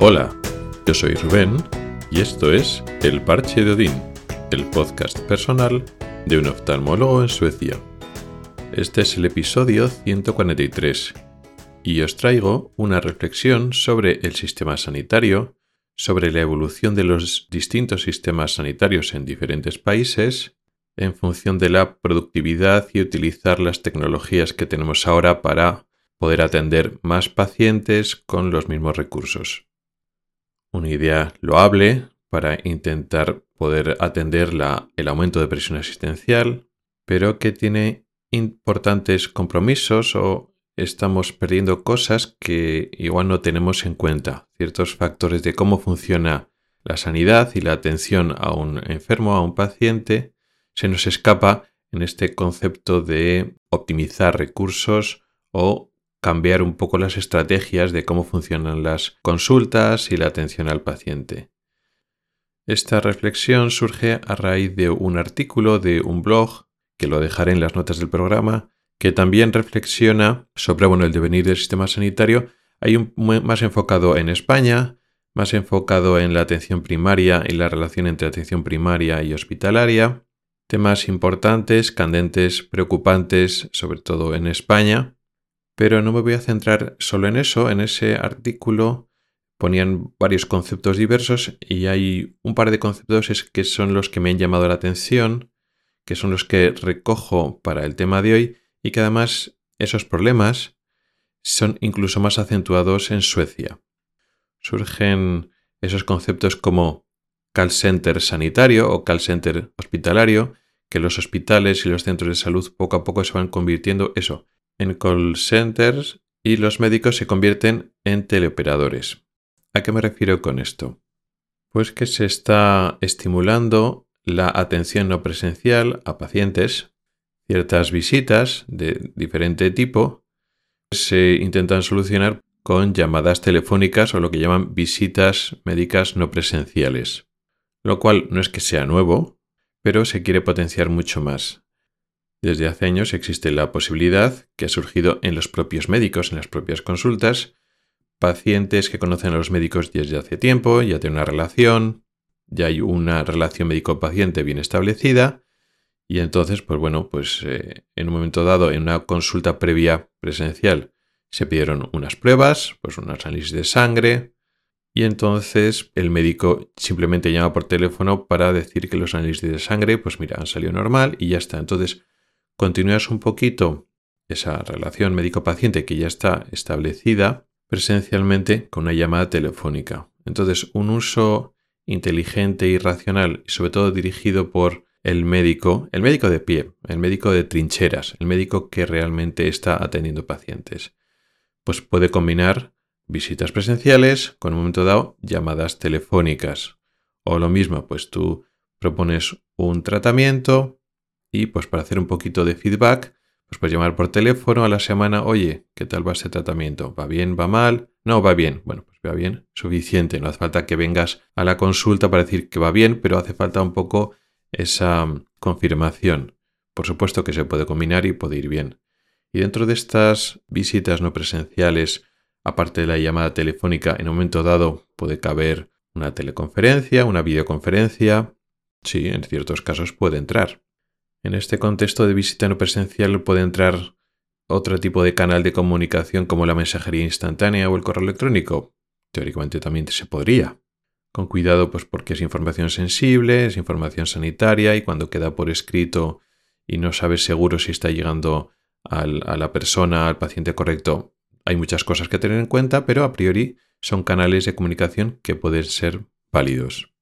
Hola, yo soy Rubén y esto es El Parche de Odín, el podcast personal de un oftalmólogo en Suecia. Este es el episodio 143 y os traigo una reflexión sobre el sistema sanitario, sobre la evolución de los distintos sistemas sanitarios en diferentes países, en función de la productividad y utilizar las tecnologías que tenemos ahora para poder atender más pacientes con los mismos recursos una idea loable para intentar poder atender el aumento de presión asistencial, pero que tiene importantes compromisos o estamos perdiendo cosas que igual no tenemos en cuenta, ciertos factores de cómo funciona la sanidad y la atención a un enfermo, a un paciente, se nos escapa en este concepto de optimizar recursos o cambiar un poco las estrategias de cómo funcionan las consultas y la atención al paciente. Esta reflexión surge a raíz de un artículo de un blog, que lo dejaré en las notas del programa, que también reflexiona sobre bueno, el devenir del sistema sanitario. Hay un más enfocado en España, más enfocado en la atención primaria y la relación entre atención primaria y hospitalaria, temas importantes, candentes, preocupantes, sobre todo en España, pero no me voy a centrar solo en eso. En ese artículo ponían varios conceptos diversos y hay un par de conceptos que son los que me han llamado la atención, que son los que recojo para el tema de hoy y que además esos problemas son incluso más acentuados en Suecia. Surgen esos conceptos como call center sanitario o call center hospitalario, que los hospitales y los centros de salud poco a poco se van convirtiendo eso, en call centers y los médicos se convierten en teleoperadores. ¿A qué me refiero con esto? Pues que se está estimulando la atención no presencial a pacientes, ciertas visitas de diferente tipo se intentan solucionar con llamadas telefónicas o lo que llaman visitas médicas no presenciales, lo cual no es que sea nuevo, pero se quiere potenciar mucho más. Desde hace años existe la posibilidad, que ha surgido en los propios médicos, en las propias consultas, pacientes que conocen a los médicos desde hace tiempo, ya tienen una relación, ya hay una relación médico-paciente bien establecida, y entonces, pues bueno, pues eh, en un momento dado, en una consulta previa presencial, se pidieron unas pruebas, pues unas análisis de sangre, y entonces el médico simplemente llama por teléfono para decir que los análisis de sangre, pues mira, han salido normal y ya está. Entonces, continúas un poquito esa relación médico-paciente que ya está establecida presencialmente con una llamada telefónica. Entonces, un uso inteligente y racional y sobre todo dirigido por el médico, el médico de pie, el médico de trincheras, el médico que realmente está atendiendo pacientes, pues puede combinar visitas presenciales con un momento dado llamadas telefónicas. O lo mismo, pues tú propones un tratamiento, y pues para hacer un poquito de feedback, pues puedes llamar por teléfono a la semana, oye, ¿qué tal va este tratamiento? ¿Va bien? ¿Va mal? No, va bien. Bueno, pues va bien, suficiente. No hace falta que vengas a la consulta para decir que va bien, pero hace falta un poco esa mm, confirmación. Por supuesto que se puede combinar y puede ir bien. Y dentro de estas visitas no presenciales, aparte de la llamada telefónica, en un momento dado puede caber una teleconferencia, una videoconferencia. Sí, en ciertos casos puede entrar. En este contexto de visita no presencial puede entrar otro tipo de canal de comunicación como la mensajería instantánea o el correo electrónico. Teóricamente también se podría. Con cuidado, pues porque es información sensible, es información sanitaria y cuando queda por escrito y no sabes seguro si está llegando a la persona, al paciente correcto, hay muchas cosas que tener en cuenta, pero a priori son canales de comunicación que pueden ser válidos.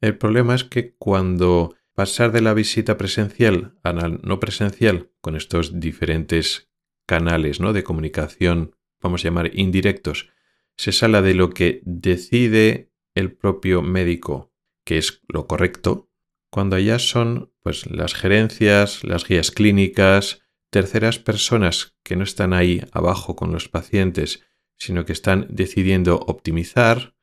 El problema es que cuando pasar de la visita presencial a la no presencial con estos diferentes canales ¿no? de comunicación, vamos a llamar indirectos, se sale de lo que decide el propio médico, que es lo correcto, cuando ya son pues, las gerencias, las guías clínicas, terceras personas que no están ahí abajo con los pacientes, sino que están decidiendo optimizar,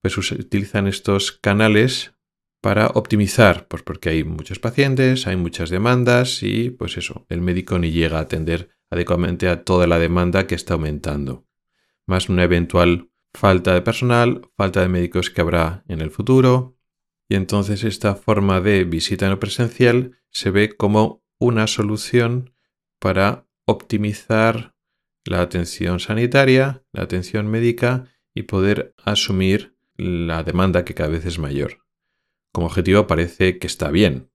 pues utilizan estos canales para optimizar, pues porque hay muchos pacientes, hay muchas demandas y pues eso, el médico ni llega a atender adecuadamente a toda la demanda que está aumentando, más una eventual falta de personal, falta de médicos que habrá en el futuro. Y entonces esta forma de visita no presencial se ve como una solución para optimizar la atención sanitaria, la atención médica y poder asumir la demanda que cada vez es mayor. Como objetivo parece que está bien.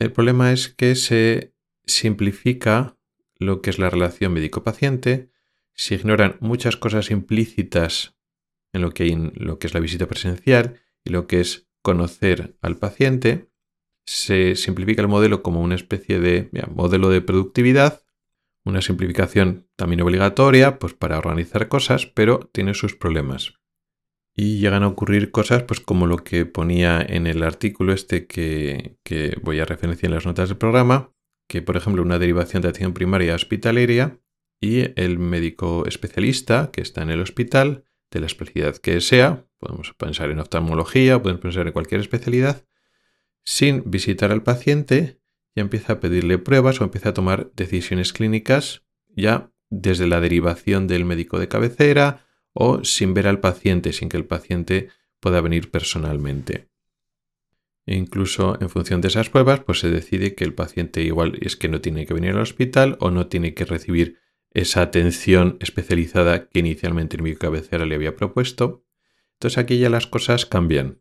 El problema es que se simplifica lo que es la relación médico-paciente, se ignoran muchas cosas implícitas en lo que, es la visita presencial y lo que es conocer al paciente, se simplifica el modelo como una especie de modelo de productividad, una simplificación también obligatoria pues para organizar cosas, pero tiene sus problemas. Y llegan a ocurrir cosas pues como lo que ponía en el artículo este que, que voy a referenciar en las notas del programa, que por ejemplo una derivación de atención primaria hospitalaria y el médico especialista que está en el hospital, de la especialidad que sea, podemos pensar en oftalmología, podemos pensar en cualquier especialidad, sin visitar al paciente, ya empieza a pedirle pruebas o empieza a tomar decisiones clínicas ya desde la derivación del médico de cabecera o sin ver al paciente, sin que el paciente pueda venir personalmente. E incluso en función de esas pruebas, pues se decide que el paciente igual es que no tiene que venir al hospital o no tiene que recibir esa atención especializada que inicialmente el médico cabecera le había propuesto. Entonces aquí ya las cosas cambian.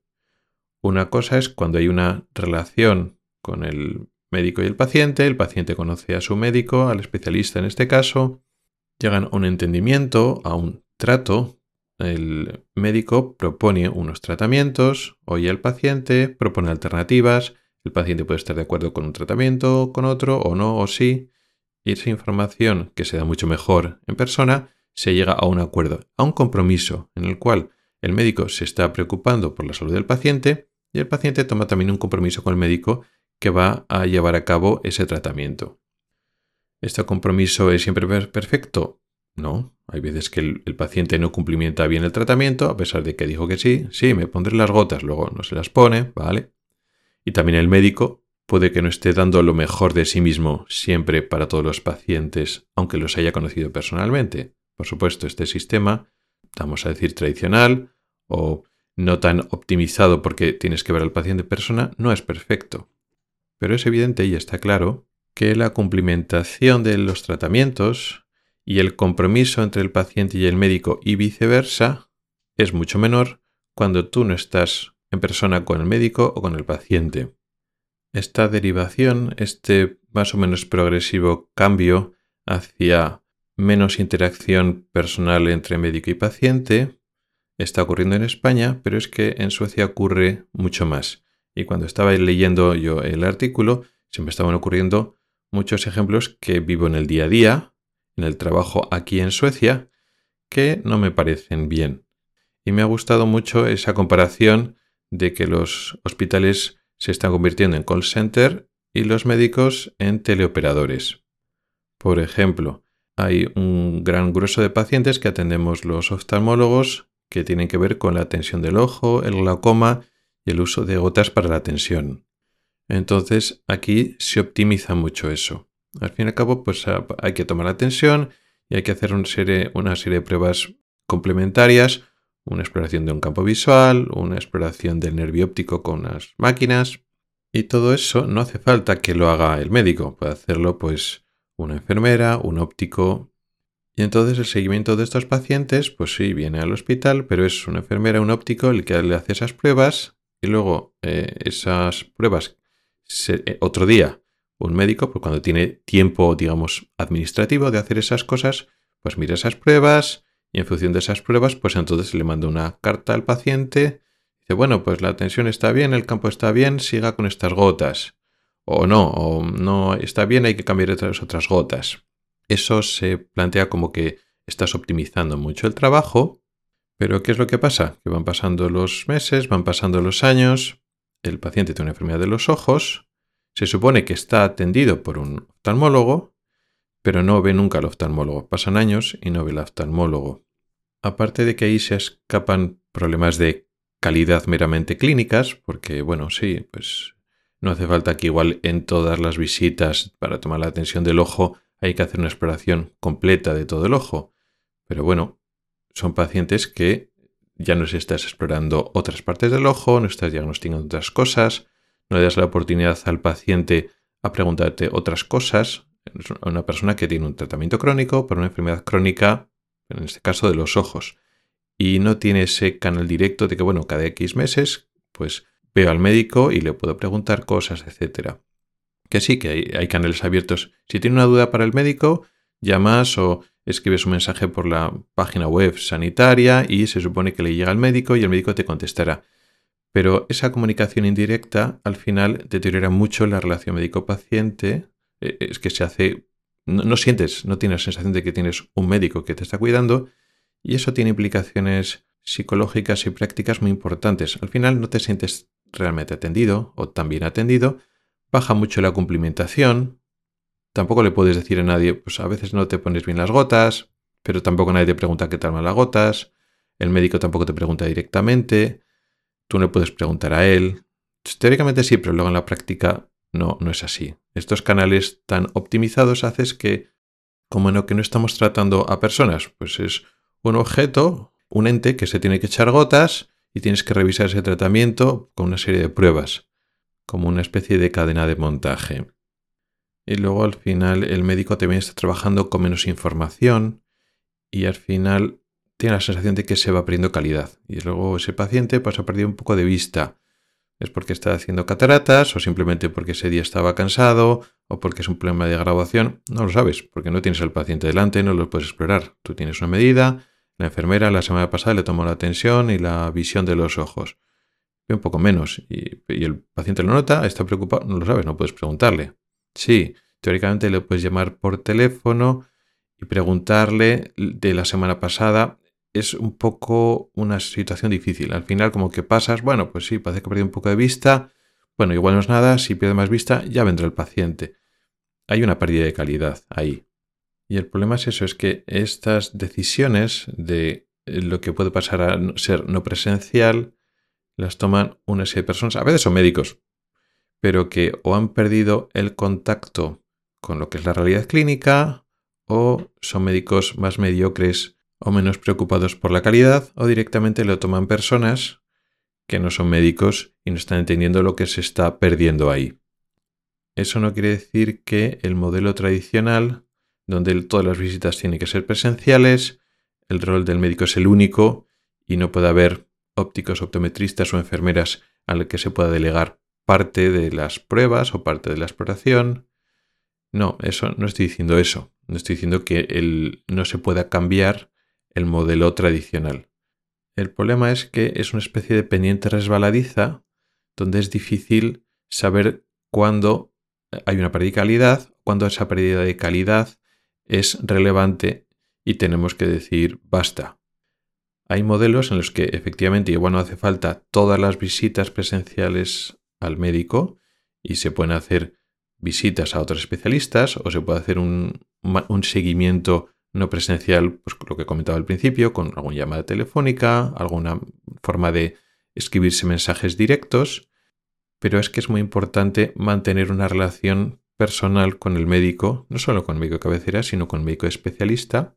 Una cosa es cuando hay una relación con el médico y el paciente, el paciente conoce a su médico, al especialista en este caso, llegan a un entendimiento, a un trato, el médico propone unos tratamientos, oye al paciente, propone alternativas, el paciente puede estar de acuerdo con un tratamiento, con otro, o no, o sí, y esa información que se da mucho mejor en persona, se llega a un acuerdo, a un compromiso en el cual el médico se está preocupando por la salud del paciente y el paciente toma también un compromiso con el médico que va a llevar a cabo ese tratamiento. ¿Este compromiso es siempre perfecto? No, hay veces que el, paciente no cumplimienta bien el tratamiento, a pesar de que dijo que sí, sí, me pondré las gotas, luego no se las pone, ¿vale? Y también el médico puede que no esté dando lo mejor de sí mismo siempre para todos los pacientes, aunque los haya conocido personalmente. Por supuesto, este sistema, vamos a decir tradicional o no tan optimizado porque tienes que ver al paciente en persona, no es perfecto. Pero es evidente y está claro que la cumplimentación de los tratamientos y el compromiso entre el paciente y el médico y viceversa es mucho menor cuando tú no estás en persona con el médico o con el paciente. Esta derivación, este más o menos progresivo cambio hacia menos interacción personal entre médico y paciente, está ocurriendo en España, pero es que en Suecia ocurre mucho más. Y cuando estaba leyendo yo el artículo, se me estaban ocurriendo muchos ejemplos que vivo en el día a día, en el trabajo aquí en Suecia que no me parecen bien. Y me ha gustado mucho esa comparación de que los hospitales se están convirtiendo en call center y los médicos en teleoperadores. Por ejemplo, hay un gran grueso de pacientes que atendemos los oftalmólogos que tienen que ver con la tensión del ojo, el glaucoma y el uso de gotas para la tensión. Entonces aquí se optimiza mucho eso. Al fin y al cabo, pues hay que tomar la y hay que hacer una serie, una serie de pruebas complementarias, una exploración de un campo visual, una exploración del nervio óptico con las máquinas. Y todo eso no hace falta que lo haga el médico, puede hacerlo pues una enfermera, un óptico. Y entonces el seguimiento de estos pacientes, pues sí, viene al hospital, pero es una enfermera, un óptico el que le hace esas pruebas y luego eh, esas pruebas eh, otro día un médico, pues cuando tiene tiempo, digamos, administrativo de hacer esas cosas, pues mira esas pruebas y en función de esas pruebas, pues entonces le manda una carta al paciente. Dice, bueno, pues la tensión está bien, el campo está bien, siga con estas gotas. O no, o no está bien, hay que cambiar otras, otras gotas. Eso se plantea como que estás optimizando mucho el trabajo, pero ¿qué es lo que pasa? Que van pasando los meses, van pasando los años, el paciente tiene una enfermedad de los ojos, se supone que está atendido por un oftalmólogo, pero no ve nunca al oftalmólogo. Pasan años y no ve al oftalmólogo. Aparte de que ahí se escapan problemas de calidad meramente clínicas, porque bueno, sí, pues no hace falta que igual en todas las visitas para tomar la atención del ojo hay que hacer una exploración completa de todo el ojo. Pero bueno, son pacientes que ya no estás explorando otras partes del ojo, no estás diagnosticando otras cosas, no le das la oportunidad al paciente a preguntarte otras cosas. Una persona que tiene un tratamiento crónico por una enfermedad crónica, en este caso de los ojos, y no tiene ese canal directo de que, bueno, cada X meses, pues veo al médico y le puedo preguntar cosas, etcétera. Que sí, que hay, hay canales abiertos. Si tiene una duda para el médico, llamas o escribes un mensaje por la página web sanitaria y se supone que le llega al médico y el médico te contestará. Pero esa comunicación indirecta al final deteriora mucho la relación médico-paciente. E, es que se hace... No, sientes, no tienes la sensación de que tienes un médico que te está cuidando y eso tiene implicaciones psicológicas y prácticas muy importantes. Al final no te sientes realmente atendido o tan bien atendido, baja mucho la cumplimentación, tampoco le puedes decir a nadie, pues a veces no te pones bien las gotas, pero tampoco nadie te pregunta qué tal van las gotas, el médico tampoco te pregunta directamente, tú no puedes preguntar a él. Teóricamente sí, pero luego en la práctica no, no es así. Estos canales tan optimizados haces que, como no, que no estamos tratando a personas, pues es un objeto, un ente que se tiene que echar gotas y tienes que revisar ese tratamiento con una serie de pruebas, como una especie de cadena de montaje. Y luego al final el médico también está trabajando con menos información y al final tiene la sensación de que se va perdiendo calidad. Y luego ese paciente pues ha perdido un poco de vista. Es porque está haciendo cataratas o simplemente porque ese día estaba cansado o porque es un problema de graduación. No lo sabes, porque no tienes al paciente delante, no lo puedes explorar. Tú tienes una medida, la enfermera la semana pasada le tomó la tensión y la visión de los ojos. Ve un poco menos y, y el paciente lo nota, está preocupado, no lo sabes, no puedes preguntarle. Sí, teóricamente le puedes llamar por teléfono y preguntarle de la semana pasada es un poco una situación difícil. Al final, como que pasas, bueno, pues sí, parece que perdido un poco de vista. Bueno, igual no es nada, si pierde más vista, ya vendrá el paciente. Hay una pérdida de calidad ahí. Y el problema es eso, es que estas decisiones de lo que puede pasar a ser no presencial, las toman una serie de personas, a veces son médicos, pero que o han perdido el contacto con lo que es la realidad clínica, o son médicos más mediocres o menos preocupados por la calidad o directamente lo toman personas que no son médicos y no están entendiendo lo que se está perdiendo ahí. Eso no quiere decir que el modelo tradicional, donde todas las visitas tienen que ser presenciales, el rol del médico es el único y no puede haber ópticos, optometristas o enfermeras al que se pueda delegar parte de las pruebas o parte de la exploración. No, eso no estoy diciendo eso. No estoy diciendo que el, no se pueda cambiar el modelo tradicional. El problema es que es una especie de pendiente resbaladiza donde es difícil saber cuándo hay una pérdida de calidad, cuándo esa pérdida de calidad es relevante y tenemos que decir basta. Hay modelos en los que efectivamente igual no hace falta todas las visitas presenciales al médico y se pueden hacer visitas a otros especialistas o se puede hacer un, un seguimiento no presencial, pues lo que comentaba al principio, con alguna llamada telefónica, alguna forma de escribirse mensajes directos, pero es que es muy importante mantener una relación personal con el médico, no solo con el médico de cabecera, sino con el médico especialista,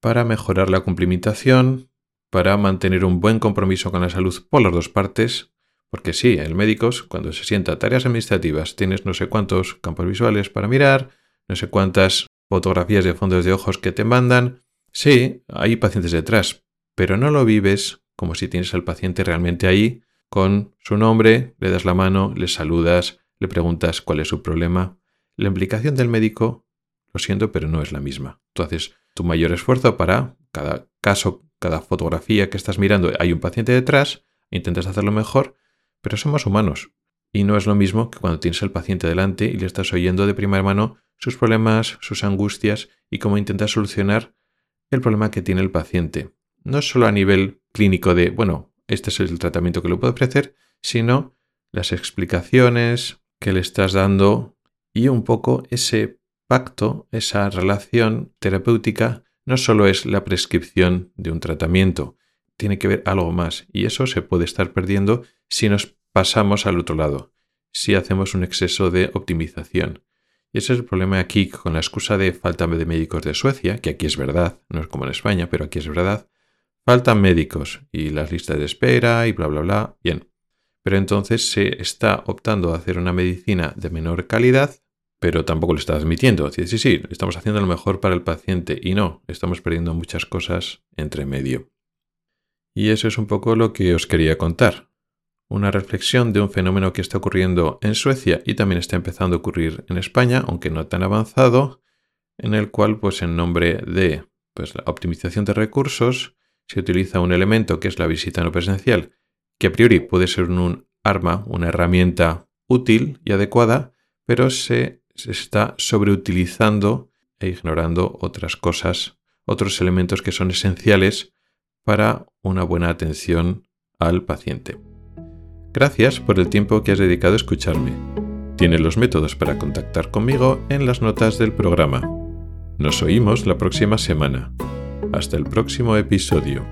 para mejorar la cumplimentación, para mantener un buen compromiso con la salud por las dos partes, porque sí, el médico, cuando se sienta tareas administrativas, tienes no sé cuántos campos visuales para mirar, no sé cuántas fotografías de fondos de ojos que te mandan. Sí, hay pacientes detrás, pero no lo vives como si tienes al paciente realmente ahí, con su nombre, le das la mano, le saludas, le preguntas cuál es su problema. La implicación del médico, lo siento, pero no es la misma. Tú haces tu mayor esfuerzo para cada caso, cada fotografía que estás mirando, hay un paciente detrás, intentas hacerlo mejor, pero somos humanos. Y no es lo mismo que cuando tienes al paciente delante y le estás oyendo de primera mano sus problemas, sus angustias y cómo intenta solucionar el problema que tiene el paciente. No solo a nivel clínico de, bueno, este es el tratamiento que le puedo ofrecer, sino las explicaciones que le estás dando y un poco ese pacto, esa relación terapéutica, no solo es la prescripción de un tratamiento, tiene que ver algo más y eso se puede estar perdiendo si nos pasamos al otro lado, si hacemos un exceso de optimización. Y ese es el problema aquí con la excusa de falta de médicos de Suecia, que aquí es verdad, no es como en España, pero aquí es verdad. faltan médicos y las listas de espera y bla, bla, bla. Bien. Pero entonces se está optando a hacer una medicina de menor calidad, pero tampoco lo está admitiendo. Sí, sí, sí, estamos haciendo lo mejor para el paciente y no, estamos perdiendo muchas cosas entre medio. Y eso es un poco lo que os quería contar. Una reflexión de un fenómeno que está ocurriendo en Suecia y también está empezando a ocurrir en España, aunque no tan avanzado, en el cual, pues en nombre de pues, la optimización de recursos, se utiliza un elemento que es la visita no presencial, que a priori puede ser un arma, una herramienta útil y adecuada, pero se, se está sobreutilizando e ignorando otras cosas, otros elementos que son esenciales para una buena atención al paciente. Gracias por el tiempo que has dedicado a escucharme. Tienes los métodos para contactar conmigo en las notas del programa. Nos oímos la próxima semana. Hasta el próximo episodio.